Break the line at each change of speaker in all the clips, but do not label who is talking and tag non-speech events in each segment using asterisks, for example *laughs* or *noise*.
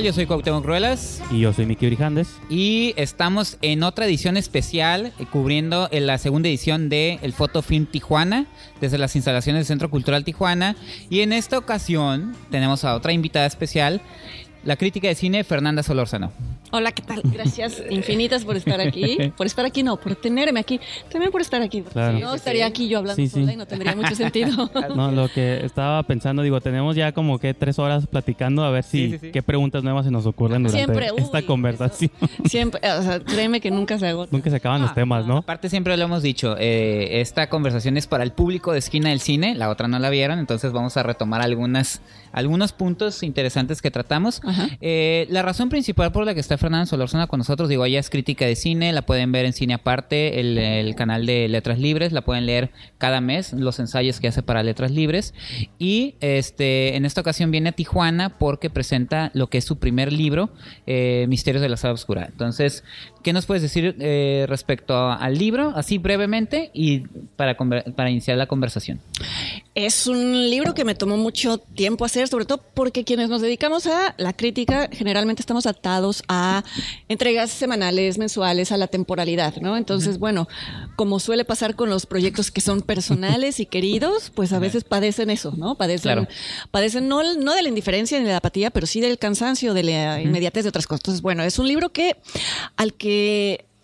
Yo soy Cuauhtémoc Ruelas.
Y yo soy Miki Brijandes.
Y estamos en otra edición especial eh, cubriendo en la segunda edición de el Fotofilm Tijuana desde las instalaciones del Centro Cultural Tijuana. Y en esta ocasión tenemos a otra invitada especial, la crítica de cine Fernanda Solórzano.
Hola, ¿qué tal? Gracias *laughs* infinitas por estar aquí. Por estar aquí, no, por tenerme aquí. También por estar aquí.
Claro.
Si no, estaría aquí yo hablando
Sí, sí.
sola y no tendría mucho sentido. *laughs*
No, lo que estaba pensando, digo, tenemos ya como que tres horas platicando a ver si
Sí, sí, sí.
qué preguntas nuevas se nos ocurren durante
Siempre,
esta
uy,
conversación. *laughs*
Siempre, o sea, créeme que nunca se agota.
Nunca se acaban los temas, ¿no?
Aparte siempre lo hemos dicho, eh, esta conversación es para el público de esquina del cine, la otra no la vieron, entonces vamos a retomar algunas, algunos puntos interesantes que tratamos. Eh, la razón principal por la que está Fernanda Solórzano con nosotros, digo, ella es crítica de cine, la pueden ver en Cine Aparte, el, el canal de Letras Libres, la pueden leer cada mes, los ensayos que hace para Letras Libres. Y este en esta ocasión viene a Tijuana porque presenta lo que es su primer libro, eh, Misterios de la Sala Oscura. Entonces, ¿qué nos puedes decir eh, respecto a- al libro, así brevemente, y para, para iniciar la conversación?
Es un libro que me tomó mucho tiempo hacer, sobre todo porque quienes nos dedicamos a la crítica generalmente estamos atados a entregas semanales, mensuales, a la temporalidad, ¿no? Entonces, bueno, como suele pasar con los proyectos que son personales y queridos, pues a veces padecen eso, ¿no? Padecen,
Claro.
padecen no, no de la indiferencia ni de la apatía, pero sí del cansancio, de la inmediatez de otras cosas. Entonces, bueno, es un libro que al que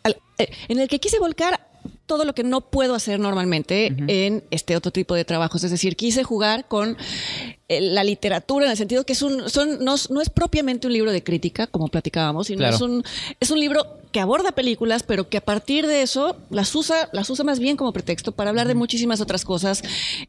al- eh, en el que quise volcar todo lo que no puedo hacer normalmente en este otro tipo de trabajos. Es decir, quise jugar con eh, la literatura en el sentido que es un, son, no, no es propiamente un libro de crítica, como platicábamos, sino
Claro.
es, un, es un libro que aborda películas, pero que a partir de eso las usa, las usa más bien como pretexto para hablar de muchísimas otras cosas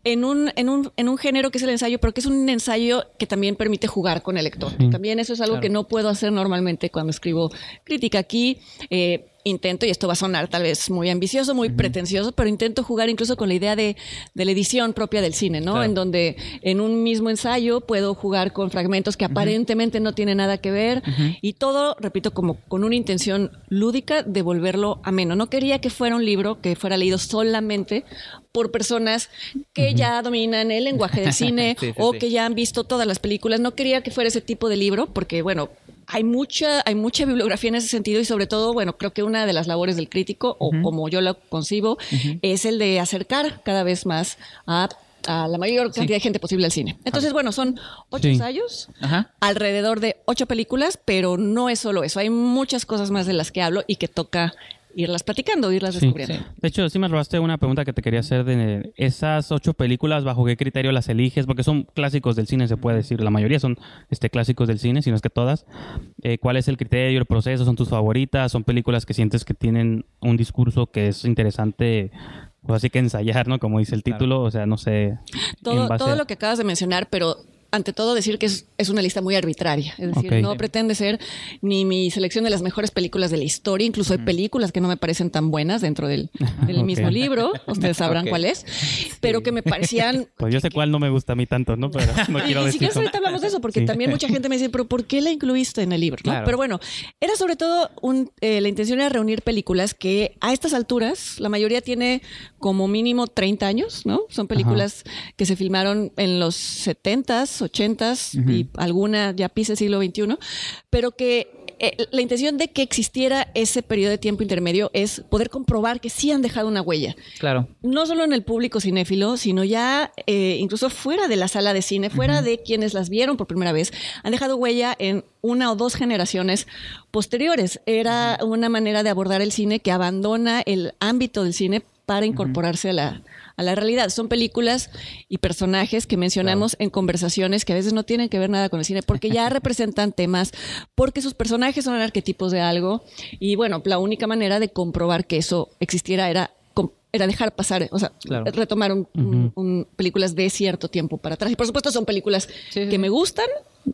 en un, en un, en un género que es el ensayo, pero que es un ensayo que también permite jugar con el lector. También eso es algo
Claro.
que no puedo hacer normalmente cuando escribo crítica aquí. eh, intento, y esto va a sonar tal vez muy ambicioso, muy pretencioso, pero intento jugar incluso con la idea de, de la edición propia del cine, ¿no?
Claro.
En donde en un mismo ensayo puedo jugar con fragmentos que aparentemente no tienen nada que ver y todo, repito, como con una intención lúdica de volverlo ameno. No quería que fuera un libro que fuera leído solamente por personas que ya dominan el lenguaje del cine *laughs*
Sí, sí,
o
sí.
que ya han visto todas las películas. No quería que fuera ese tipo de libro porque, bueno, hay mucha, hay mucha bibliografía en ese sentido y sobre todo, bueno, creo que una de las labores del crítico, o como yo lo concibo, es el de acercar cada vez más a, a la mayor cantidad de gente posible al cine. Entonces, bueno, son ocho
Sí.
ensayos,
Ajá.
alrededor de ocho películas, pero no es solo eso, hay muchas cosas más de las que hablo y que toca irlas platicando, irlas
Sí.
descubriendo.
Sí.
De hecho, sí me robaste una pregunta que te quería hacer de esas ocho películas, ¿bajo qué criterio las eliges? Porque son clásicos del cine, se puede decir. La mayoría son este, clásicos del cine, si no es que todas. Eh, ¿Cuál es el criterio, el proceso? ¿Son tus favoritas? ¿Son películas que sientes que tienen un discurso que es interesante, pues así que ensayar, ¿no? Como dice el título, o sea, no sé.
todo,
a-
lo que acabas de mencionar, pero ante todo decir que es, es una lista muy arbitraria. Es decir, no pretende ser ni mi selección de las mejores películas de la historia, incluso hay películas que no me parecen tan buenas dentro del, *laughs* del
Ok.
mismo libro, ustedes sabrán *laughs* cuál es, pero que me parecían... *laughs*
Pues yo sé cuál no me gusta a mí tanto, ¿no? Pero no quiero
y si quieres ahorita hablamos de eso, porque
Sí.
también mucha gente me dice, pero ¿por qué la incluiste en el libro? ¿no?
Claro.
Pero bueno, era sobre todo un, eh, la intención era reunir películas que a estas alturas, la mayoría tiene como mínimo 30 años, ¿no? Son películas que se filmaron en los 70s, 80s y alguna ya pisa el siglo XXI, pero que eh, la intención de que existiera ese periodo de tiempo intermedio es poder comprobar que sí han dejado una huella.
Claro.
no solo en el público cinéfilo, sino ya eh, incluso fuera de la sala de cine, fuera de quienes las vieron por primera vez, han dejado huella en una o dos generaciones posteriores. Era una manera de abordar el cine que abandona el ámbito del cine para incorporarse a la, a la realidad. Son películas y personajes que mencionamos en conversaciones que a veces no tienen que ver nada con el cine, porque ya *laughs* representan temas, porque sus personajes son arquetipos de algo. Y bueno, la única manera de comprobar que eso existiera era era dejar pasar, o sea,
Claro.
retomar un- un- un- películas de cierto tiempo para atrás. Y por supuesto son películas
Sí, sí,
que me gustan,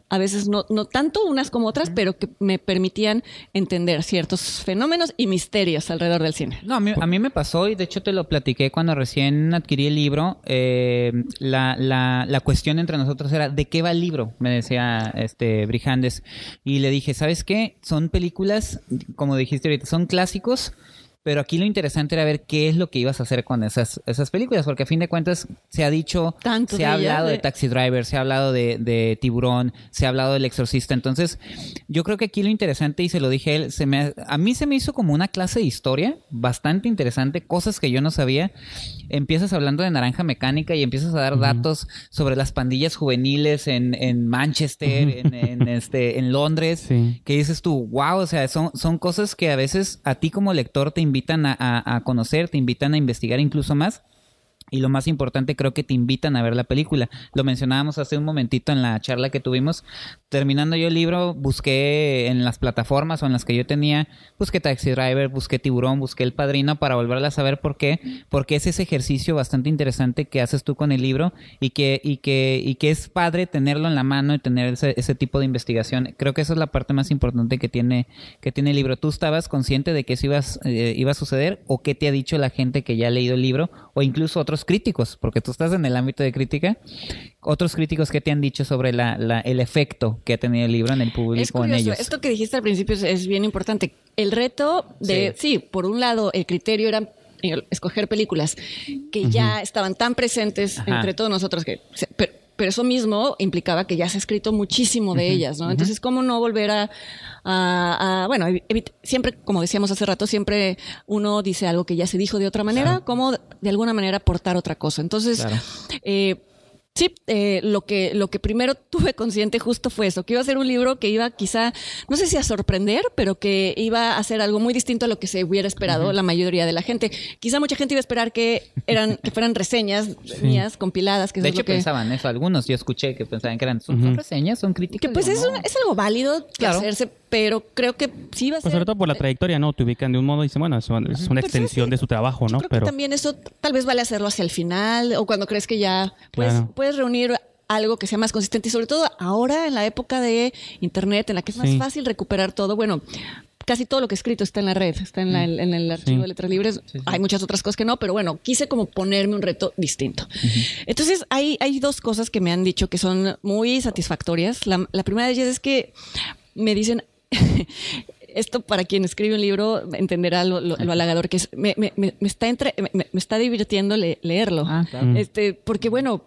a veces no, no tanto unas como otras, pero que me permitían entender ciertos fenómenos y misterios alrededor del cine.
No, a mí, a mí me pasó y de hecho te lo platiqué cuando recién adquirí el libro. eh, la, la, la cuestión entre nosotros era ¿de qué va el libro? Me decía este Brijandes. Y le dije, ¿sabes qué? Son películas, como dijiste ahorita, son clásicos pero aquí lo interesante era ver qué es lo que ibas a hacer con esas, esas películas, porque a fin de cuentas se ha dicho,
Tanto
se ha hablado de...
de-
Taxi Driver, se ha hablado de, de Tiburón, se ha hablado del Exorcista, entonces yo creo que aquí lo interesante, y se lo dije a él, se me, a mí se me hizo como una clase de historia bastante interesante, cosas que yo no sabía. Empiezas hablando de naranja mecánica y empiezas a dar datos sobre las pandillas juveniles en, en Manchester, en, en, este, en Londres,
Sí.
que dices tú, wow, o sea, son, son cosas que a veces a ti como lector te invitan a, a- a conocer, te invitan a investigar incluso más. Y lo más importante, creo que te invitan a ver la película. Lo mencionábamos hace un momentito en la charla que tuvimos. Terminando yo el libro, busqué en las plataformas o en las que yo tenía, busqué Taxi Driver, busqué Tiburón, busqué El Padrino para volverla a saber por qué. Porque es ese ejercicio bastante interesante que haces tú con el libro y que, y que, y que es padre tenerlo en la mano y tener ese, ese tipo de investigación. Creo que esa es la parte más importante que tiene, que tiene el libro. ¿Tú estabas consciente de que eso ibas, eh, iba a suceder o qué te ha dicho la gente que ya ha leído el libro o incluso otros críticos? Porque tú estás en el ámbito de crítica. Otros críticos que te han dicho sobre la, la- el efecto que ha tenido el libro en el público
Es
en ellos.
esto que dijiste al principio es, es bien importante. El reto de, sí. por un lado, el criterio era eh, escoger películas que ya estaban tan presentes
Ajá.
entre todos nosotros que... pero, pero eso mismo implicaba que ya se ha escrito muchísimo de ellas, ¿no? Entonces, ¿cómo no volver a, a- a- bueno, siempre, como decíamos hace rato, siempre uno dice algo que ya se dijo de otra manera, cómo de alguna manera aportar otra cosa. Entonces,
Claro.
eh, Sí, eh, lo que lo que primero *laughs* tuve consciente justo fue eso, que iba a ser un libro que iba quizá, no sé si a sorprender, pero que iba a ser algo muy distinto a lo que se hubiera esperado la mayoría de la gente. Quizá mucha gente iba a esperar que eran que fueran reseñas mías compiladas, que
de
es
hecho,
lo que
pensaban eso. Algunos yo escuché que pensaban que eran son, son reseñas, son críticas.
que pues es, un- es algo válido que
Claro.
hacerse, pero creo que sí va a
Pues
ser
sobre todo por la trayectoria, ¿no? Te ubican de un modo y dicen, bueno, es una, es una
Pero
extensión
sí,
de su trabajo,
Yo
¿no?
creo
Pero
que también eso tal vez vale hacerlo hacia el final o cuando crees que ya puedes,
Claro.
puedes reunir algo que sea más consistente y sobre todo ahora en la época de internet en la que es más
Sí.
fácil recuperar todo. Bueno, casi todo lo que he escrito está en la red, está en, la- en el archivo
Sí.
de letras libres.
sí.
Hay muchas otras cosas que no, pero bueno, quise como ponerme un reto distinto. Entonces hay, hay dos cosas que me han dicho que son muy satisfactorias. La, la primera de ellas es que me dicen... *laughs* Esto para quien escribe un libro entenderá lo, lo- lo halagador que es. Me, me- me- está, entre- me, me está divirtiendo le- leerlo.
Ah, claro.
Este, porque bueno,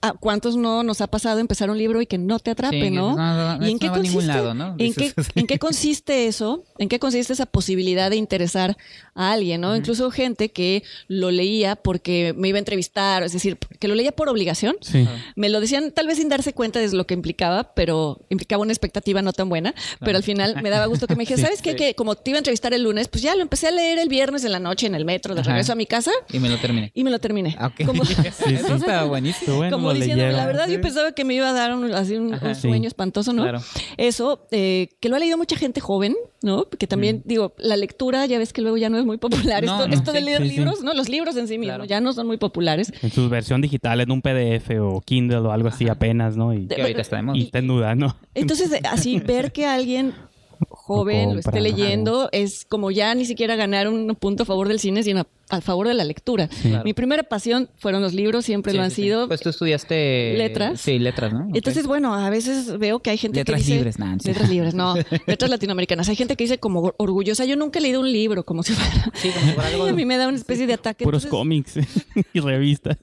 ¿a cuántos no nos ha pasado empezar un libro y que no te atrape,
Sí,
no?
no, no,
¿Y en qué consiste?
lado, ¿no?
¿En qué, *laughs* en consiste eso? ¿En qué consiste esa posibilidad de interesar a alguien, no? Incluso gente que lo leía porque me iba a entrevistar, es decir, que lo leía por obligación.
sí.
Me lo decían tal vez sin darse cuenta de lo que implicaba, pero implicaba una expectativa no tan buena. Pero al final me daba gusto que me dijera, *laughs*
Sí.
¿sabes qué? Que como te iba a entrevistar el lunes, pues ya lo empecé a leer el viernes en la noche en el metro de
Ajá.
regreso a mi casa
Y me lo terminé.
y me lo terminé.
Ah, ok.
Como, *laughs*
Eso estaba buenísimo.
Bueno,
como
lo
diciendo,
leyeron.
la verdad yo pensaba que me iba a dar un, así un,
Ajá.
un sueño
Sí.
espantoso, ¿no?
Claro.
Eso, eh, que lo ha leído mucha gente joven, ¿no? Que también, digo, la lectura, ya ves que luego ya no es muy popular.
No,
esto
no,
esto de leer
sí, sí.
libros, ¿no? Los libros en sí mismos
Claro.
ya no son muy populares.
En su versión digital, en un PDF o Kindle o algo así apenas, ¿no? Y,
Que ahorita está
y está en duda, ¿no?
Entonces, eh, así ver que alguien *laughs* joven lo esté leyendo es como ya ni siquiera ganar un punto a favor del cine, sino a favor de la lectura.
Claro.
Mi primera pasión fueron los libros, siempre
Sí,
lo han
sí, sí.
sido.
Pues tú estudiaste...
¿Letras?
Sí, letras, ¿no?
Entonces, bueno, a veces veo que hay gente
Letras
que dice...
libres, Nancy.
Letras libres, no. letras latinoamericanas. Hay gente que dice como orgullosa. Yo nunca he leído un libro, como si fuera...
Sí, como si fuera *laughs* algo-
a mí me da una especie de ataque.
Puros
Entonces,
cómics *laughs* y revistas.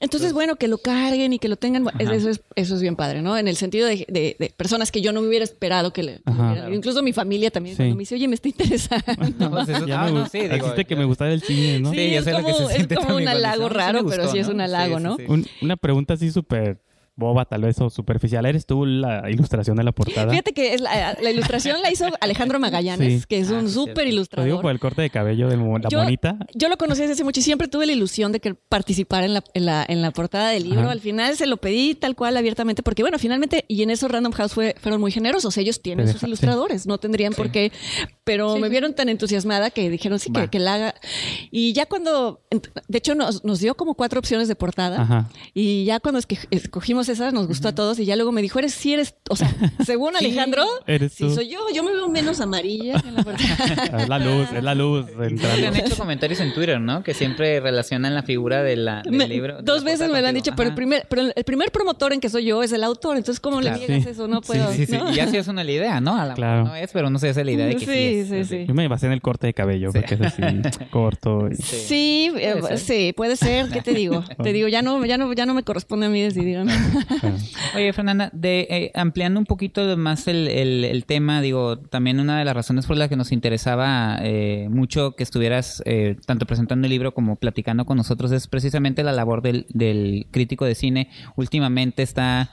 entonces, bueno, que lo carguen y que lo tengan,
Ajá.
eso es, eso es bien padre, ¿no? En el sentido de, de- de personas que yo no me hubiera esperado que le... hubieran- Incluso mi familia también,
Sí.
cuando me dice, oye, me está interesando. *laughs*
No, pues eso-
Ya
ah,
me
no, sí, digo,
que me gustara el cine, ¿no?
Sí,
Sí,
yo
es
lo que
como-
se
es como un halago
dices, "No,
raro, pero
gustó",
sí es un halago, ¿no?
sí.
Un- una pregunta así súper boba, tal vez, o superficial. ¿Eres tú la ilustración de la portada?
Fíjate que es la, la ilustración la hizo Alejandro Magallanes,
Sí.
que es
Ah,
un
sí,
súper
cierto.
Lo digo
ilustrador.
por el corte de cabello de la
Yo-
monita.
Yo lo conocí desde hace mucho y siempre tuve la ilusión de que participara en la, en la, en la portada del libro.
Ajá.
Al final se lo pedí tal cual abiertamente, porque bueno, finalmente, y en eso Random House fue, fueron muy generosos. Ellos tienen sus ilustradores, no tendrían por qué, pero
Sí,
me vieron tan entusiasmada que dijeron sí, que, la haga. Y ya cuando, de hecho, nos, nos dio como cuatro opciones de portada.
Ajá.
Y ya cuando es que escogimos vimos esa, nos gustó a todos y ya luego me dijo, eres, sí eres, o sea, *laughs* según Alejandro,
eres
sí
tú.
soy yo, yo me veo menos amarilla. que la. *laughs*
Es la luz, es la luz. *laughs*
Le han hecho comentarios en Twitter, ¿no? Que siempre relacionan la figura de la, del
Me-
libro. de
dos
la
veces me lo han dicho, pero el primer, pero el primer promotor en que soy yo es el autor, entonces ¿cómo
Claro.
le niegas
Sí.
eso? No
Sí,
puedo.
Sí, sí,
¿no?
y ya sí es una la idea, ¿no? A la
Claro.
no es, pero no se hace la idea de que sí,
Sí,
es,
sí,
así.
sí.
Yo me basé en el corte de cabello, porque es así, corto. y-
Sí, eh,
Puede ser.
sí, puede ser. ¿Qué te digo? te digo, ya no, ya no, ya no me corresponde a mí decidir. ¿no? *laughs*
Oye, Fernanda, de, eh, ampliando un poquito más el, el- el tema, digo, también una de las razones por las que nos interesaba eh, mucho que estuvieras eh, tanto presentando el libro como platicando con nosotros es precisamente la labor del, del crítico de cine. Últimamente está,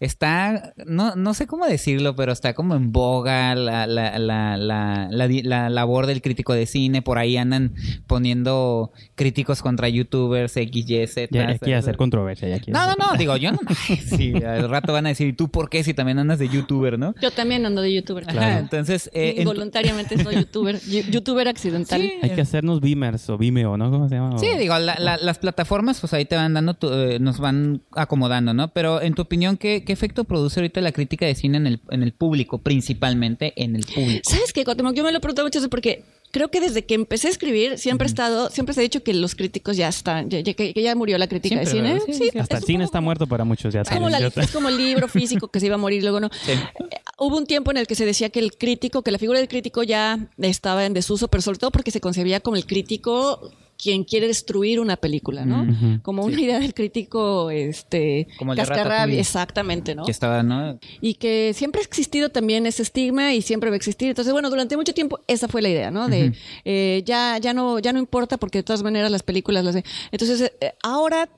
está, no, no sé cómo decirlo, pero está como en boga la, la, la, la, la di- la labor del crítico de cine. Por ahí andan poniendo críticos contra youtubers, X, Y, Z.
Ya, ya quiere hacer controversia, ya
No, no, no, digo, yo no. Sí, al rato van a decir, ¿y tú por qué si también andas de youtuber, no?
Yo también ando de youtuber.
Ajá, entonces, eh, en
Involuntariamente soy youtuber. *laughs* Youtuber accidental.
Sí,
Hay que hacernos Beamers o Vimeo, ¿no? ¿Cómo se llama?
Sí, digo, la- la- las plataformas pues ahí te van dando, tu- eh, nos van acomodando, ¿no? Pero en tu opinión, ¿qué, qué efecto produce ahorita la crítica de cine en el, en el público, principalmente en el público?
¿Sabes qué, Cuauhtémoc? Yo me lo he preguntado muchas veces porque creo que desde que empecé a escribir siempre he estado, siempre se ha dicho que los críticos ya están, ya- ya- que, ya murió la crítica
Siempre,
de cine.
¿verdad? Sí, sí,
Hasta el cine está muerto para muchos ya.
Es como, la- es como el libro físico que se iba a morir, luego no.
Sí.
Eh, Hubo un tiempo en el que se decía que el crítico, que la figura del crítico ya estaba en desuso, pero sobre todo porque se concebía como el crítico quien quiere destruir una película, ¿no? Como una idea del crítico, este,
Como el
cascarrabia, exactamente, ¿no?
Que estaba, ¿no?
y que siempre ha existido también ese estigma y siempre va a existir. Entonces, bueno, durante mucho tiempo esa fue la idea, ¿no? De eh, ya, ya no, ya no importa porque de todas maneras las películas las. Entonces, eh, ahora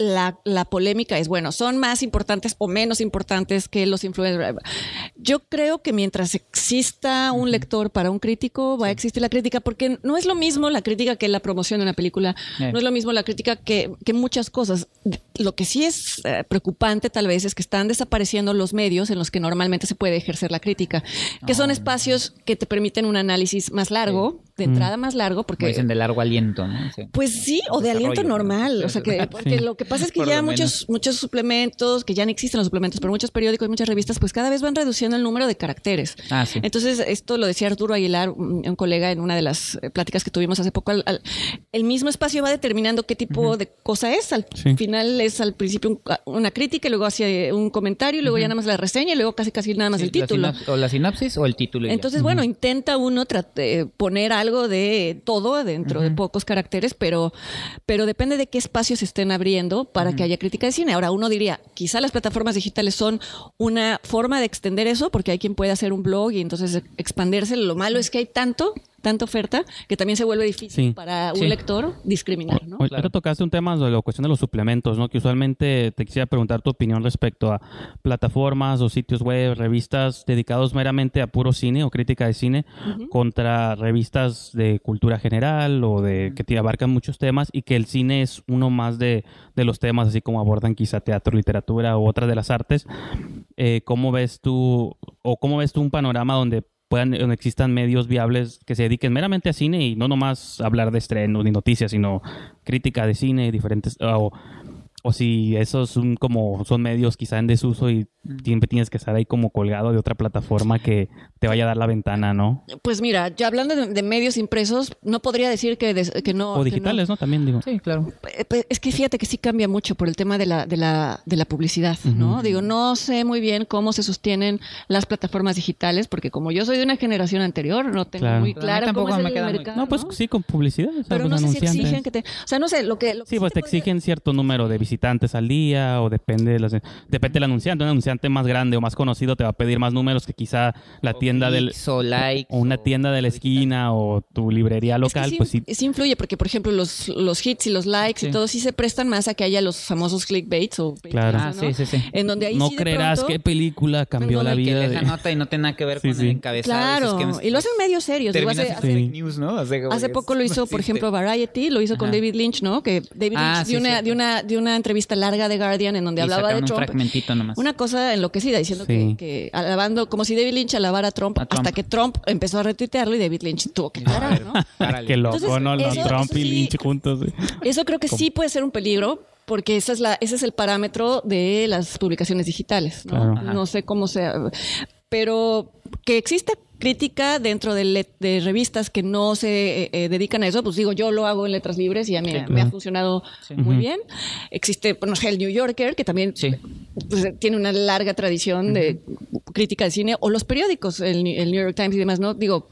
la, la polémica es, bueno, ¿son más importantes o menos importantes que los influencers? Yo creo que mientras exista un lector para un crítico, va a existir la crítica, porque no es lo mismo la crítica que la promoción de una película, no es lo mismo la crítica que, que muchas cosas. Lo que sí es eh, preocupante tal vez es que están desapareciendo los medios en los que normalmente se puede ejercer la crítica, que
Ah.
son espacios que te permiten un análisis más largo, de entrada más largo,
Como
porque...
dicen de largo aliento, ¿no? Sí.
Pues sí, o de aliento normal. O sea, que, porque lo que pasa es que
Por
ya muchos, muchos suplementos, que ya no existen los suplementos, pero muchos periódicos y muchas revistas, pues cada vez van reduciendo el número de caracteres.
Ah, sí.
Entonces, esto lo decía Arturo Aguilar, un, un colega, en una de las eh, pláticas que tuvimos hace poco. al- al- el mismo espacio va determinando qué tipo de cosa es. Al
Sí.
final es al principio un- una crítica, y luego hacia un comentario, y luego ya nada más la reseña, y luego casi casi nada más
Sí,
el título.
la o la sinopsis o el título. ya.
Entonces, bueno, intenta uno eh, poner algo de todo dentro de pocos caracteres, pero, pero depende de qué espacios se estén abriendo para que haya crítica de cine. Ahora, uno diría, quizá las plataformas digitales son una forma de extender eso, porque hay quien puede hacer un blog y entonces expandirse. Lo malo es que hay tanto, tanta oferta, que también se vuelve difícil
Sí.
para un
Sí.
lector discriminar, ¿no?
Ahorita
Claro.
tocaste un tema de la cuestión de los suplementos, ¿no? Que usualmente te quisiera preguntar tu opinión respecto a plataformas o sitios web, revistas dedicados meramente a puro cine o crítica de cine contra revistas de cultura general o de que te abarcan muchos temas y que el cine es uno más de, de los temas, así como abordan quizá teatro, literatura u otras de las artes. Eh, ¿Cómo ves tú o cómo ves tú un panorama donde puedan donde existan medios viables que se dediquen meramente a cine y no nomás hablar de estrenos ni noticias, sino crítica de cine, diferentes o, o si esos son como son medios quizá en desuso y siempre tienes que estar ahí como colgado de otra plataforma que te vaya a dar la ventana, ¿no?
Pues mira, ya hablando de, de medios impresos, no podría decir que, des- que no...
O
que no-
digitales, ¿no? También digo.
Sí, claro.
Eh, pues, Es que fíjate que sí cambia mucho por el tema de la, de la, de la publicidad, ¿no? Digo, no sé muy bien cómo se sostienen las plataformas digitales, porque como yo soy de una generación anterior, no tengo
Claro.
muy claro
tampoco
cómo es
me
el
queda muy-
mercado.
No, pues sí, con publicidad. o sea,
Pero no sé si exigen que te... O sea, no sé, lo que... lo que
Sí, pues te
podría-
exigen cierto número de visitantes al día o depende de las, depende del anunciante. Un anunciante más grande o más conocido te va a pedir más números que quizá la tienda del
o likes.
o una
o-
tienda de la esquina o tu librería
Es que
local,
sí,
pues sí.
sí influye, porque por ejemplo los, los hits y los likes
Sí.
y todo sí se prestan más a que haya los famosos clickbaits o
Claro.
Ah,
¿no?
sí, sí, sí.
En donde ahí
no creerás
pronto-
qué película cambió la
Que
vida
lees
de...
la nota y no tiene nada que ver *laughs*
Sí,
con
sí.
el encabezado.
Claro,
que
y lo hacen medios serios. Digo, hace,
que
poco lo *laughs* hizo, por ejemplo, Variety, lo hizo con. David Lynch, ¿no? Que David
Ah,
Lynch una, de una, de una entrevista larga de Guardian en donde
Y
hablaba de
sacaron un
Trump.
fragmentito nomás.
Una cosa enloquecida, diciendo
Sí.
que, que alabando, como si David Lynch alabara a Trump,
A Trump.
hasta que Trump empezó a retuitearlo y David Lynch tuvo que parar, ¿no? *laughs*
Qué loco,
Entonces,
¿no?
Eso-
Trump
eso
y Lynch juntos.
Eso creo que sí puede ser un peligro porque esa es la, ese es el parámetro de las publicaciones digitales. ¿no?
Claro.
Ajá.
No sé cómo sea, pero que existe crítica dentro de, le- de revistas que no se eh, eh, dedican a eso, pues digo, yo lo hago en letras libres y a mí
Sí,
me ha funcionado
Sí.
muy bien. Existe, no sé, el New Yorker, que también
Sí.
pues, tiene una larga tradición de crítica de cine, o los periódicos, el, el New York Times y demás, ¿no? Digo,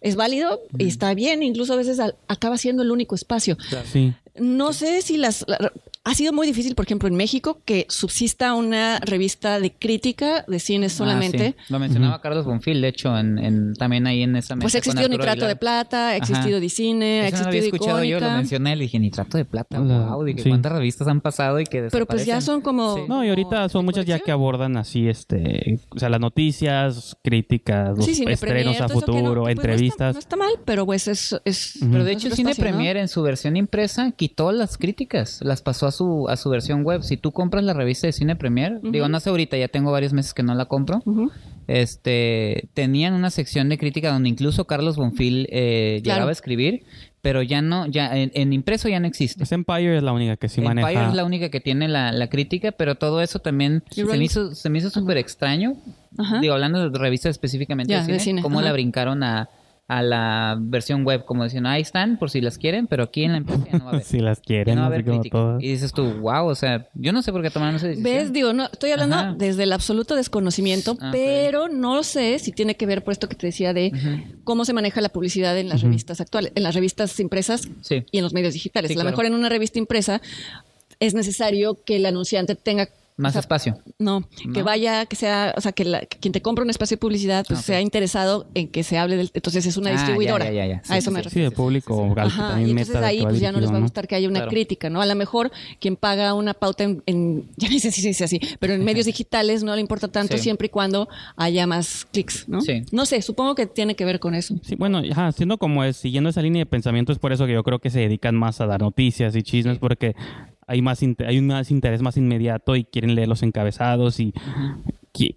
es válido y está bien, incluso a veces al- acaba siendo el único espacio.
Sí.
No sé si las... la- ha sido muy difícil, por ejemplo, en México, que subsista una revista de crítica de cine solamente.
Ah, sí. Lo mencionaba Carlos Bonfil, de hecho, en, en- también ahí en esa mesa.
Pues ha existido Nitrato de. Plata, ha existido. Dicine, ha
Eso no lo había
existido
escuchado yo, lo
Icónica.
mencioné, le dije Nitrato de Plata,
La-
wow, dije,
sí.
¿cuántas revistas han pasado y que
Pero pues ya son como...
Sí.
No, y ahorita son muchas ya que abordan así, este, o sea, las noticias, críticas, los estrenos
Premier,
a
no-
futuro,
pues no está-
entrevistas.
No está, mal, pero pues es... es.
Pero de hecho, Cine
espacio, ¿no?
Premier en su versión impresa quitó las críticas, las pasó a su a su versión web. Si tú compras la revista de Cine Premier, digo, no sé ahorita, ya tengo varios meses que no la compro. Este, tenían una sección de crítica donde incluso Carlos Bonfil eh,
Claro.
llegaba a escribir, pero ya no, ya en, en impreso ya no existe.
Pues Empire es la única que sí
Empire
maneja.
es la única que tiene la, la crítica, pero todo eso también se me hizo, se me hizo súper extraño.
Ajá.
Digo, hablando de revistas específicamente
Ya,
de cine,
de cine,
cómo
ajá.
la brincaron a, a la versión web, como diciendo, ahí están por si las quieren, pero aquí en la empresa ya no va a *laughs* haber.
si las
Ya
quieren,
no va a haber
como
crítica.
todas.
Y dices tú, wow, o sea, yo no sé por qué tomaron esa decisión.
¿Ves? Digo, no, estoy hablando
Ajá.
desde el absoluto desconocimiento,
Ah,
pero no sé si tiene que ver por esto que te decía de cómo se maneja la publicidad en las revistas actuales, en las revistas impresas
Sí.
y en los medios digitales.
Sí,
a lo
claro.
mejor en una revista impresa es necesario que el anunciante tenga
Más
o sea,
espacio.
No, que
¿No?
vaya, que sea, o sea, que, la- que quien te compra un espacio de publicidad pues
Ah,
sea interesado en que se hable del, entonces es una
Ah,
distribuidora.
ya, ya, ya. Sí,
a eso
sí,
me refiero.
Sí, de público que
Ajá,
también
y entonces ahí pues ya no les va a
¿no?
gustar que haya una
Claro.
crítica, ¿no? A lo mejor quien paga una pauta en, en- *laughs* ya no sé si se dice así, pero en medios *laughs* digitales no le importa tanto
Sí.
siempre y cuando haya más clics, ¿no?
Sí.
No sé, supongo que tiene que ver con eso.
Sí, bueno, ajá, siendo como es, siguiendo esa línea de pensamiento, es por eso que yo creo que se dedican más a dar noticias y chismes, porque hay más hay un más interés más inmediato y quieren leer los encabezados y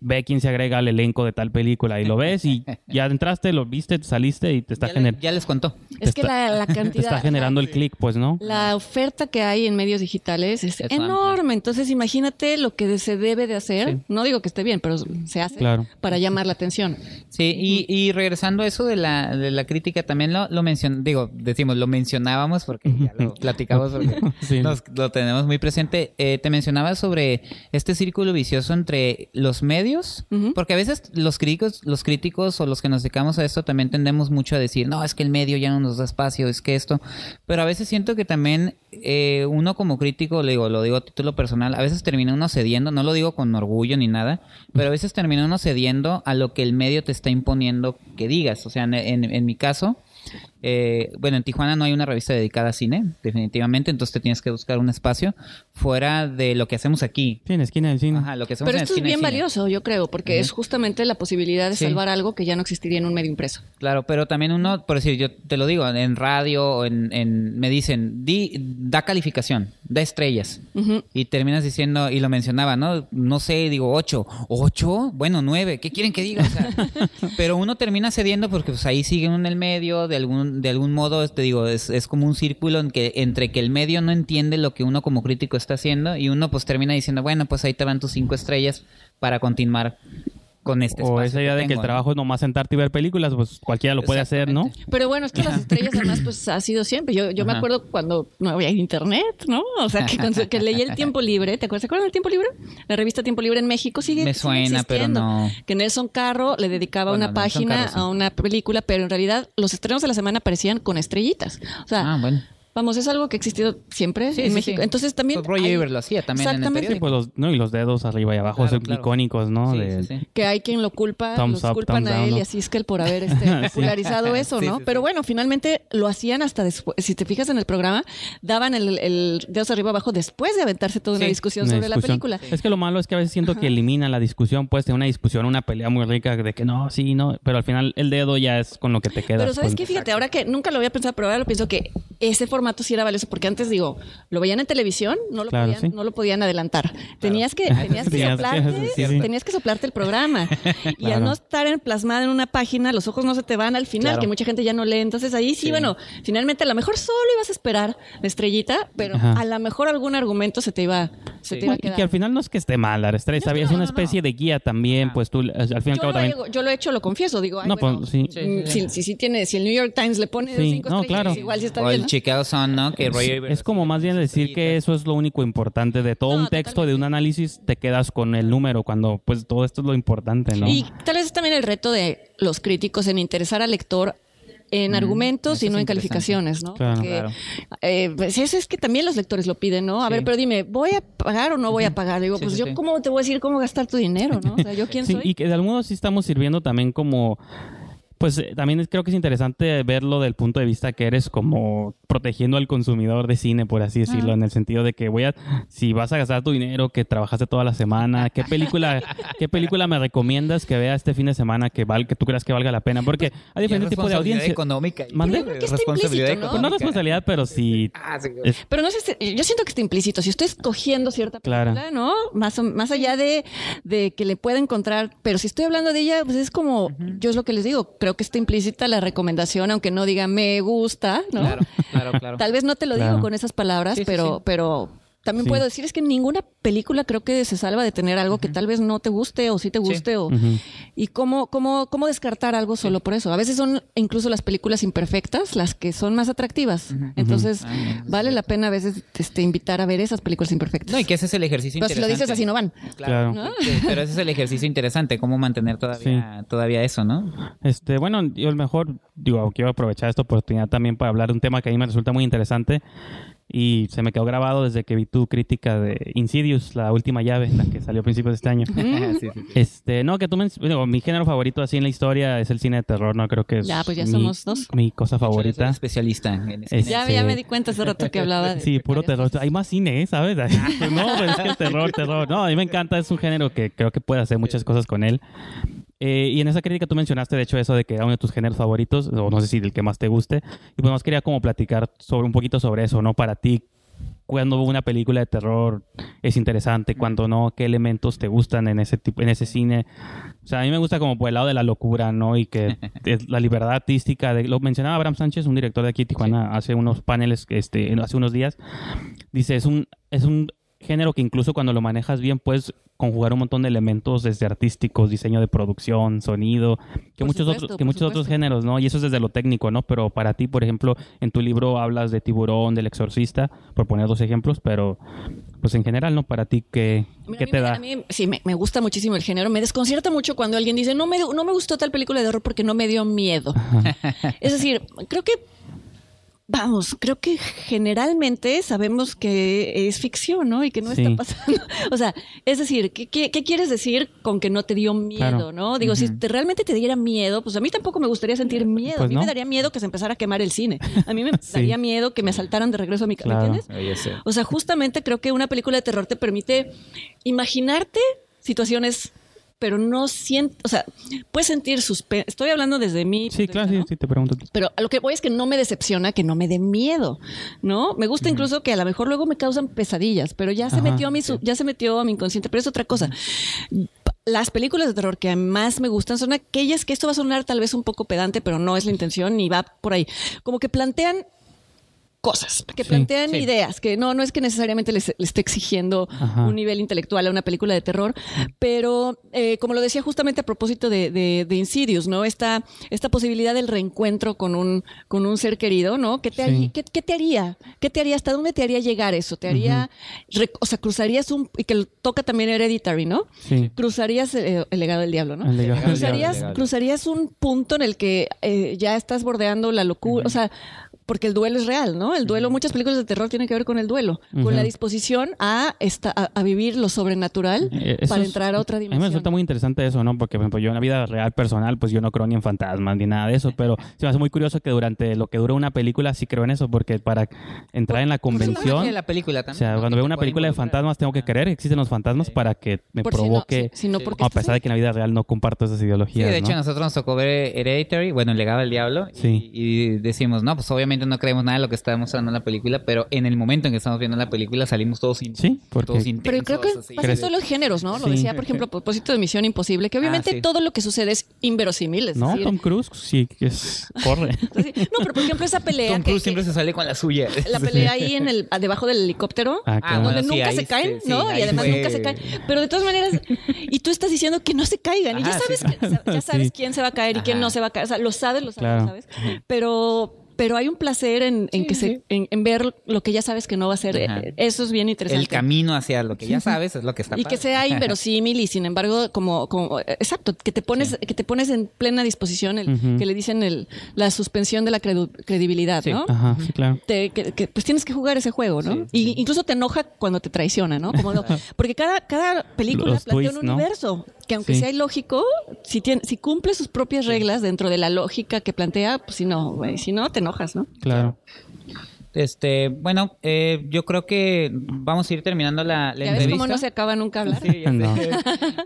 ve quién se agrega al elenco de tal película y lo ves y *laughs* ya entraste, lo viste, saliste y te está,
Ya, le-
gener-
ya les contó.
Es que la, la *laughs*
te
cantidad...
está generando el clic, pues, ¿no?
La oferta que hay en medios digitales es,
Es
enorme. Entonces, imagínate lo que se debe de hacer.
Sí.
No digo que esté bien, pero se hace
Claro.
para llamar la atención.
Sí, y, y regresando a eso de la, de la crítica, también lo, lo digo, decimos, lo mencionábamos porque ya lo platicamos porque *laughs*
Sí.
nos- lo tenemos muy presente. Eh, te mencionaba sobre este círculo vicioso entre los medios, porque a veces los críticos, los críticos o los que nos dedicamos a esto también tendemos mucho a decir, no, es que el medio ya no nos da espacio, es que esto, pero a veces siento que también eh, uno como crítico, le digo, lo digo a título personal, a veces termina uno cediendo, no lo digo con orgullo ni nada, pero a veces termina uno cediendo a lo que el medio te está imponiendo que digas. O sea, en, en- en mi caso, eh, bueno, en Tijuana no hay una revista dedicada a cine, definitivamente, entonces te tienes que buscar un espacio fuera de lo que hacemos aquí.
Sí, en esquina del cine.
Ajá, lo que hacemos
Pero
en
esto es
esquina
bien valioso, yo creo, porque es justamente la posibilidad de
Sí.
salvar algo que ya no existiría en un medio impreso.
Claro, pero también uno, por decir, yo te lo digo, en radio o en, en- me dicen, di, da calificación, da estrellas. Y terminas diciendo, y lo mencionaba, ¿no? No sé, digo, ocho. ¿Ocho? Bueno, nueve. ¿Qué quieren que diga? O sea, *laughs* pero uno termina cediendo porque pues ahí sigue uno en el medio, de algún, de algún modo, te digo, es, es como un círculo en que, entre que el medio no entiende lo que uno como crítico está haciendo y uno pues termina diciendo, bueno, pues ahí te van tus cinco estrellas para continuar con este
o
espacio
esa idea de que
tengo,
el
¿no?
trabajo es nomás sentarte y ver películas, pues cualquiera lo puede hacer, ¿no?
Pero bueno, es que las estrellas además pues ha sido siempre. Yo, yo me acuerdo cuando no había internet, ¿no? O sea, que, cuando- que leí el Tiempo Libre. ¿Te acuerdas? ¿Se acuerdan del Tiempo Libre? La revista Tiempo Libre en México sigue
Me
sigue
suena, pero no.
Que Nelson Carro le dedicaba
Bueno,
una
Nelson
página
Carro, sí.
a una película, pero en realidad los estrenos de la semana aparecían con estrellitas. O sea,
Ah, bueno.
Vamos, es algo que ha existido siempre
Sí,
en
sí,
México.
sí.
Entonces también...
Pues Roger Ebert lo hacía también en el
Exactamente.
Sí, pues los, no, y los dedos arriba y abajo
Claro,
son
claro.
icónicos, ¿no?
Sí,
De-
sí, sí.
que hay quien lo culpa,
Thumbs
los
up,
culpan a
down,
él
¿no?
y así es que él por haber este, *laughs* popularizado eso, ¿no?
sí,
Pero bueno, finalmente lo hacían hasta después. Si te fijas en el programa, daban el, el dedos arriba abajo después de aventarse toda una discusión
una
sobre la película.
Es que lo malo es que a veces siento que eliminan la discusión, puedes tener una discusión, una pelea muy rica de que no, sí, no, pero al final el dedo ya es con lo que te quedas.
Pero ¿sabes
pues.
qué? Fíjate, ahora que nunca lo había pensado, pero ahora lo pienso que ese formato sí era valioso porque antes digo, lo veían en televisión, no lo,
Claro,
podían,
sí.
no lo podían adelantar. *laughs* Tenías que, tenías que
Tenías que-
soplarte,
sí, sí.
tenías que soplarte el programa. *laughs* Y al no estar en- plasmada en una página, los ojos no se te van al final,
Claro.
que mucha gente ya no lee. Entonces ahí sí,
Sí.
bueno, finalmente a lo mejor solo ibas a esperar la estrellita, pero
Ajá.
a lo mejor algún argumento se te iba, se
Sí.
te iba a
Y
quedar.
que al final no es que esté mal la estrella, ¿sabes? es
no,
una
no,
especie de guía también, pues tú al fin y al
yo,
cabo
lo
también...
yo lo he hecho, lo confieso, digo, ay,
No,
bueno,
pues, sí.
Sí, sí,
Si,
sí.
si, si tiene, si el New York Times le pone
Sí,
cinco
no,
estrellas,
claro.
igual sí está bien.
Chicago Sun, ¿no? Que Ebert-
Es como más bien decir que eso es lo único importante de todo
No,
un texto, de un análisis, te quedas con el número cuando pues todo esto es lo importante, ¿no?
Y tal vez es también el reto de los críticos en interesar al lector en argumentos y no en calificaciones, ¿no?
Claro.
Porque,
Claro.
eh, pues eso es que también los lectores lo piden, ¿no? A
Sí.
ver, pero dime, ¿voy a pagar o no voy a pagar? Digo,
Sí,
pues
sí,
yo
sí.
cómo te voy a decir cómo gastar tu dinero, ¿no? O sea, yo quién
Sí,
soy.
y que de algún modo sí estamos sirviendo también como pues eh, también es- creo que es interesante verlo del punto de vista que eres como protegiendo al consumidor de cine, por así decirlo, en el sentido de que voy a, si vas a gastar tu dinero que trabajaste toda la semana, ¿qué película, *laughs* qué película me recomiendas que vea este fin de semana que val, que tú creas que valga la pena? Porque hay diferentes tipos de audiencia.
económica.
Está
responsabilidad
implícito, ¿no?
Pues no
económica.
responsabilidad, pero sí.
Ah, sí.
es-
Pero no sé, si- yo siento que está implícito. Si estoy escogiendo cierta
Claro.
película, ¿no? Más, o- más allá de, de que le pueda encontrar, pero si estoy hablando de ella, pues es como, yo es lo que les digo, creo que está implícita la recomendación, aunque no diga me gusta, ¿no?
Claro, claro, claro. *laughs*
Tal vez no te lo
Claro.
digo con esas palabras,
Sí, sí,
pero,
sí.
pero también
Sí.
puedo decir es que ninguna película creo que se salva de tener algo que tal vez no te guste o sí te guste o y cómo cómo cómo descartar algo solo por eso. A veces son incluso las películas imperfectas las que son más atractivas. Entonces
Ah,
vale la pena a veces este invitar a ver esas películas imperfectas.
No, y que ese es el ejercicio
pero si lo
interesante.
dices así no van.
Claro.
Claro.
Sí, Pero ese es el ejercicio interesante, cómo mantener todavía, todavía eso, ¿no?
Este, bueno, yo a lo mejor, digo, quiero aprovechar esta oportunidad también para hablar de un tema que a mí me resulta muy interesante y se me quedó grabado desde que vi tu crítica de Insidious, la última llave, la que salió a principios de este año.
Mm. *laughs*
Sí, sí, sí.
Este, no, que tú me, digo, mi género favorito así en la historia es el cine de terror, no creo que es
Ya, pues ya
mi-
somos dos.
mi cosa favorita.
especialista en ese
Es-
Ya,
Este-
ya me di cuenta hace rato que hablaba de
Sí, puro terror. Hay más cine, ¿eh? ¿sabes? *laughs* Pues no, pero es que el terror, terror. No, a mí me encanta, es un género que creo que puede hacer muchas cosas con él. Eh, y en esa crítica tú mencionaste, de hecho, eso de que era uno de tus géneros favoritos, o no sé si el que más te guste. Y pues nos quería como platicar sobre un poquito sobre eso, ¿no? Para ti, cuando una película de terror es interesante, cuando no, qué elementos te gustan en ese tipo, en ese cine. O sea, a mí me gusta como por el lado de la locura, ¿no? Y que *laughs* es la libertad artística. De, lo mencionaba Abraham Sánchez, un director de aquí de Tijuana, hace unos paneles, este, hace unos días. Dice, es un, es un género que incluso cuando lo manejas bien puedes conjugar un montón de elementos desde artísticos, diseño de producción, sonido, que
Por
muchos
supuesto,
otros que muchos otros géneros, ¿no? Y eso es desde lo técnico, ¿no? Pero para ti, por ejemplo, en tu libro hablas de Tiburón, del Exorcista, por poner dos ejemplos, pero pues en general, ¿no? Para ti qué,
Mira,
qué
a mí
te
me-
da?
A mí sí, me, me gusta muchísimo el género. Me desconcierta mucho cuando alguien dice, no me, no me gustó tal película de horror porque no me dio miedo. *laughs* es decir, creo que, vamos, creo que generalmente sabemos que es ficción, ¿no? Y que no
Sí.
está pasando. *laughs* o sea, es decir, ¿qué, qué, qué quieres decir con que no te dio miedo,
Claro.
no? Digo, si te- realmente te diera miedo, pues a mí tampoco me gustaría sentir miedo.
Pues
a mí
no.
me daría miedo que se empezara a quemar el cine. A mí me *laughs*
Sí.
daría miedo que me asaltaran de regreso a mi casa,
Claro.
¿me entiendes? O sea, justamente creo que una película de terror te permite imaginarte situaciones, pero no siento, o sea, puedes sentir suspenso. Estoy hablando desde mi
Sí, claro, sí, sí, te pregunto.
Pero a lo que voy es que no me decepciona que no me dé miedo, ¿no? Me gusta incluso que a lo mejor luego me causan pesadillas, pero ya se metió a mi su- ya se metió a mi inconsciente, pero es otra cosa. Las películas de terror que más me gustan son aquellas que esto va a sonar tal vez un poco pedante, pero no es la intención ni va por ahí. Como que plantean cosas, que
Sí,
plantean
sí.
ideas, que no, no es que necesariamente les, les esté exigiendo
Ajá.
un nivel intelectual a una película de terror, pero eh, como lo decía justamente a propósito de, de, de Insidious, ¿no? Esta, esta posibilidad del reencuentro con un, con un ser querido, ¿no? ¿Qué te,
Sí.
haría- qué, qué te haría? ¿Qué te haría? ¿Hasta dónde te haría llegar eso? ¿Te haría, o sea, cruzarías un, y que toca también Hereditary, ¿no?
Sí.
Cruzarías eh, el legado del diablo, ¿no?
El legado del
cruzarías, cruzarías un punto en el que eh, ya estás bordeando la locura, o sea, porque el duelo es real, ¿no? El duelo, muchas películas de terror tienen que ver con el duelo, con la disposición a, esta, a, a vivir lo sobrenatural
Eh, eso
para
es-
entrar a otra
A mí me
dimensión.
resulta muy interesante eso, ¿no? Porque, por ejemplo, yo en la vida real personal, pues yo no creo ni en fantasmas ni nada de eso, pero se me hace muy curioso que durante lo que dura una película sí creo en eso, porque para entrar en la
Pues es la magia
convención,
la película
o sea, cuando veo una película de fantasmas tengo que creer que existen los fantasmas para que me
Por si no-
provoque,
si- si no, ¿por qué
a pesar de que en la vida real no comparto esas
Sí,
ideologías,
de hecho, a
¿no?
nosotros nos tocó ver Hereditary, bueno, el legado del diablo, y-
Sí.
y, decimos, no, pues obviamente obviamente no creemos nada de lo que está mostrando en la película, pero en el momento en que estamos viendo la película salimos todos, in-
Sí, porque-
todos
Pero creo que
intensos, así.
pasa en todos los géneros, ¿no? Lo
Sí.
decía, por ejemplo, a propósito de Misión Imposible, que obviamente
Ah, sí.
todo lo que sucede es inverosímil. Es
No,
decir,
Tom Cruise sí que es corre. *laughs*
entonces, no, pero por ejemplo esa pelea
Tom
que-
Cruise
que-
siempre se sale con la suya.
la pelea ahí en el debajo del helicóptero
Ah,
Ah,
claro.
donde
bueno,
nunca se caen,
sí,
¿no?
sí,
y además
fue-
nunca se caen. Pero de todas maneras, y tú estás diciendo que no se caigan. y ya
Ajá,
sabes,
sí.
que- ya *laughs* sabes
Sí.
quién se va a caer y quién no se va a caer. O sea, lo sabes, lo sabes, lo sabes. Pero, pero hay un placer en, en
Sí,
que
sí.
se, en, en ver lo que ya sabes que no va a ser.
Ajá.
Eh, Eso es bien interesante.
El camino hacia lo que ya sabes es lo que está
y que sea *laughs* inverosímil y sin embargo como, como exacto que te pones que te pones en plena disposición el, que le dicen el, la suspensión de la credu- credibilidad
Sí.
no
Ajá, sí, claro.
te- que, que, pues tienes que jugar ese juego, ¿no?
Sí,
y incluso te enoja cuando te traiciona, ¿no? Como no- porque cada, cada película
Los
plantea
twists,
un
¿no?
Que aunque
Sí.
sea ilógico, si tiene, si cumple sus propias reglas dentro de la lógica que plantea, pues si no, güey, si no te enojas, ¿no?
Claro.
Este, bueno, eh, yo creo que vamos a ir terminando la, la
ya ves
entrevista.
cómo no se acaba nunca hablar.
Sí, ya *laughs* sé.
No.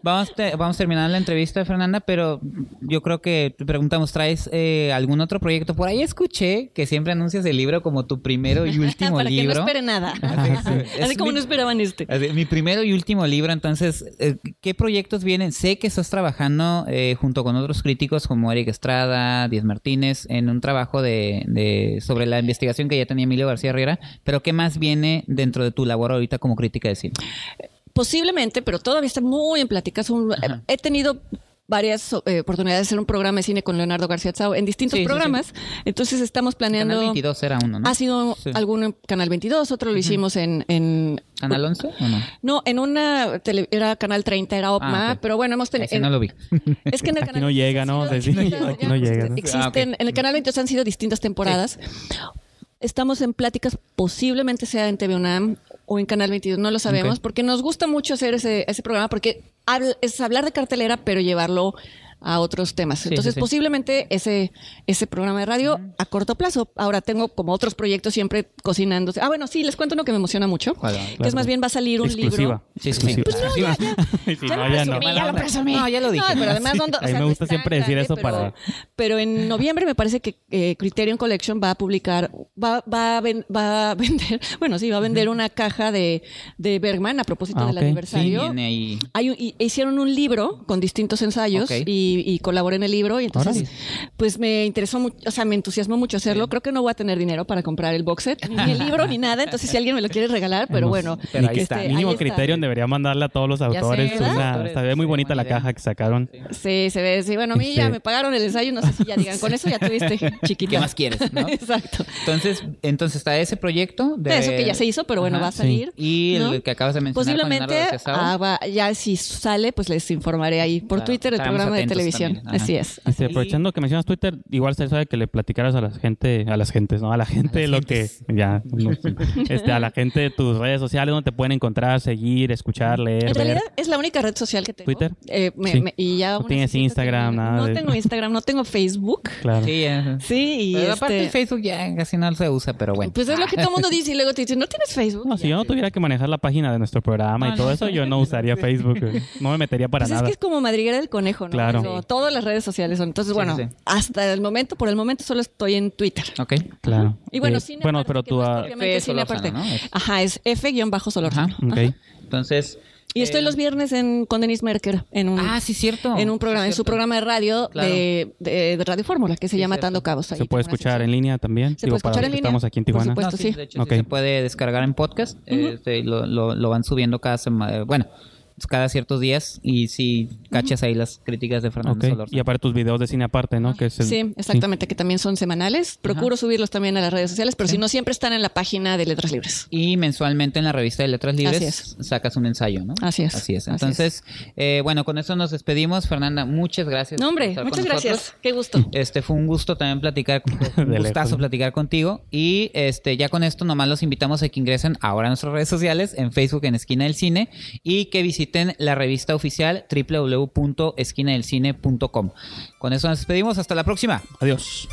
vamos, te- vamos terminando la entrevista, Fernanda, pero yo creo que te preguntamos, ¿traes eh, algún otro proyecto? Por ahí escuché que siempre anuncias el libro como tu primero y *laughs* último
Para que
libro.
no espere nada. *laughs* Así como
mi-
no esperaban este.
Así, Mi primero y último libro, entonces, eh, ¿qué proyectos vienen? Sé que estás trabajando eh, junto con otros críticos como Eric Estrada, Díaz Martínez, en un trabajo de, de- sobre la investigación que ya tenía Emilio García Herrera, pero ¿qué más viene dentro de tu labor ahorita como crítica de cine?
Posiblemente, pero todavía está muy en pláticas. Un- he tenido varias eh, oportunidades de hacer un programa de cine con Leonardo García Tsao en distintos
Sí, sí,
programas. Entonces estamos planeando.
Canal 22 era uno, ¿no?
Ha sido
Sí.
alguno en Canal 22, otro lo hicimos en, en
¿Canal 11 o no?
no, en una tele- era Canal 30, era OPMA,
Ah, ok.
pero bueno, hemos tenido
Ese no lo vi. *laughs*
es que en el
Aquí
canal
no llega, ¿no?
sido
no llega, ¿no?
Existen,
Ah, ok.
en el canal 22 han sido distintas temporadas. Estamos en pláticas, posiblemente sea en TV UNAM o en Canal 22, no lo sabemos, porque nos gusta mucho hacer ese, ese programa, porque habl- es hablar de cartelera, pero llevarlo a otros temas.
Sí,
Entonces,
sí, sí.
posiblemente ese, ese programa de radio a corto plazo. Ahora tengo como otros proyectos siempre cocinándose. Ah, bueno, sí, les cuento uno que me emociona mucho, que
Claro.
es más bien va a salir un
Exclusiva.
libro.
Sí, sí, sí.
Exclusiva.
Pues no, ya, ya. *laughs* Ya
no,
lo
ya no.
presumí, ya lo presumí.
No, ya lo dije.
pero además no, o
a mí me
no
gusta siempre decir eso
pero,
para-
Pero en *laughs* noviembre me parece que eh, Criterion Collection va a publicar, va, va, a, ven- va a *laughs* vender, bueno, sí, va a vender una caja de, de Bergman a propósito
Ah,
del
ok.
Sí,
aniversario.
viene ahí.
Hay un- y- hicieron un libro con distintos ensayos y, y colaboré en el libro y entonces
Órale.
pues me interesó mucho, o sea, me entusiasmó mucho hacerlo. Creo que no voy a tener dinero para comprar el box set, ni el libro ni *laughs* nada, entonces si alguien me lo quiere regalar, pero
Hemos-
bueno,
Pero ahí
este,
está.
ahí
Mínimo
está.
Criterion debería mandarle a todos los autores
sé,
una.
Autores,
Se ve muy
sí,
bonita la
idea.
caja que sacaron.
Sí, se ve, sí, bueno, a mí ya me pagaron el ensayo, no sé si ya digan, con eso ya tuviste *laughs* chiquita.
¿Qué más quieres, no? *laughs*
Exacto.
Entonces, entonces está ese proyecto. De
Eso que ya se hizo, pero bueno,
Ajá.
va a salir.
Y el
¿no?
que acabas de mencionar.
Posiblemente, ah, va- ya si sale, pues les informaré ahí por
Claro,
Twitter el programa de televisión.
también.
Así es.
Este, aprovechando que mencionas Twitter, igual se sabe que le platicaras a la gente, a las gentes, ¿no? A la gente
las
lo
gentes.
que, ya, no *laughs* este, a la gente de tus redes sociales donde te pueden encontrar, seguir, escuchar, leer,
En
ver.
realidad es la única red social que tengo.
¿Twitter?
Eh, me-
Sí.
me- y ya
No tienes
600
Instagram, nada
No
de-
tengo Instagram, no tengo Facebook.
Claro.
Sí, ajá.
Sí, y
Pero aparte
este,
el Facebook ya casi no se usa, pero bueno.
pues es lo que todo el mundo dice y luego te dicen, ¿no tienes Facebook?
No, si yo no tuviera que manejar la página de nuestro programa
No,
y todo
no.
eso, yo no usaría *laughs* Facebook. No me metería para
Pues es
nada.
que es como madriguera del conejo, ¿no?
Claro.
Como Todas las redes sociales son. Entonces,
Sí,
bueno,
sí, sí.
hasta el momento, por el momento solo estoy en Twitter.
Ok.
Claro.
Y bueno,
Eh,
cine
bueno,
aparte,
pero tú...
no es
ah,
propiamente
F.
cine aparte.
¿no? Es-
Ajá, es F-Solórzano.
Ajá.
ok.
Entonces.
Y estoy
eh,
los viernes en, con Denise Merker en un,
Ah, sí, cierto.
en un programa,
Sí,
en su programa de radio
Claro.
de, de- de Radio Fórmula, que se
Sí,
llama
cierto.
Atando Cabos. Ahí
Se puede escuchar en línea también.
Se
Digo,
puede
para
escuchar
los
en
que
línea,
Estamos aquí en
por
Tijuana.
supuesto.
No, sí,
sí.
de hecho, sí
Ok.
se puede descargar en podcast. Este, lo, lo, lo van subiendo cada semana. Bueno, cada ciertos días. Y si cachas ahí las críticas de Fernando
Ok.
Solórzano.
Y aparte tus videos de cine aparte, ¿no? Que es el-
Sí, exactamente, que también son semanales. Procuro subirlos también a las redes sociales, pero si no, siempre están en la página de Letras Libres.
Y mensualmente en la revista de Letras Libres sacas un ensayo, ¿no?
Así es.
Así es.
Así
Entonces, eh, bueno, con eso nos despedimos. Fernanda, muchas gracias.
No, hombre, muchas
nosotros.
gracias. Qué gusto. *clears throat*
Este fue un gusto también platicar, un *laughs* gustazo platicar contigo. Y este ya con esto nomás los invitamos a que ingresen ahora a nuestras redes sociales, en Facebook en Esquina del Cine, y que visiten la revista oficial www.esquinadelcine.com. Con eso nos despedimos, hasta la próxima.
Adiós.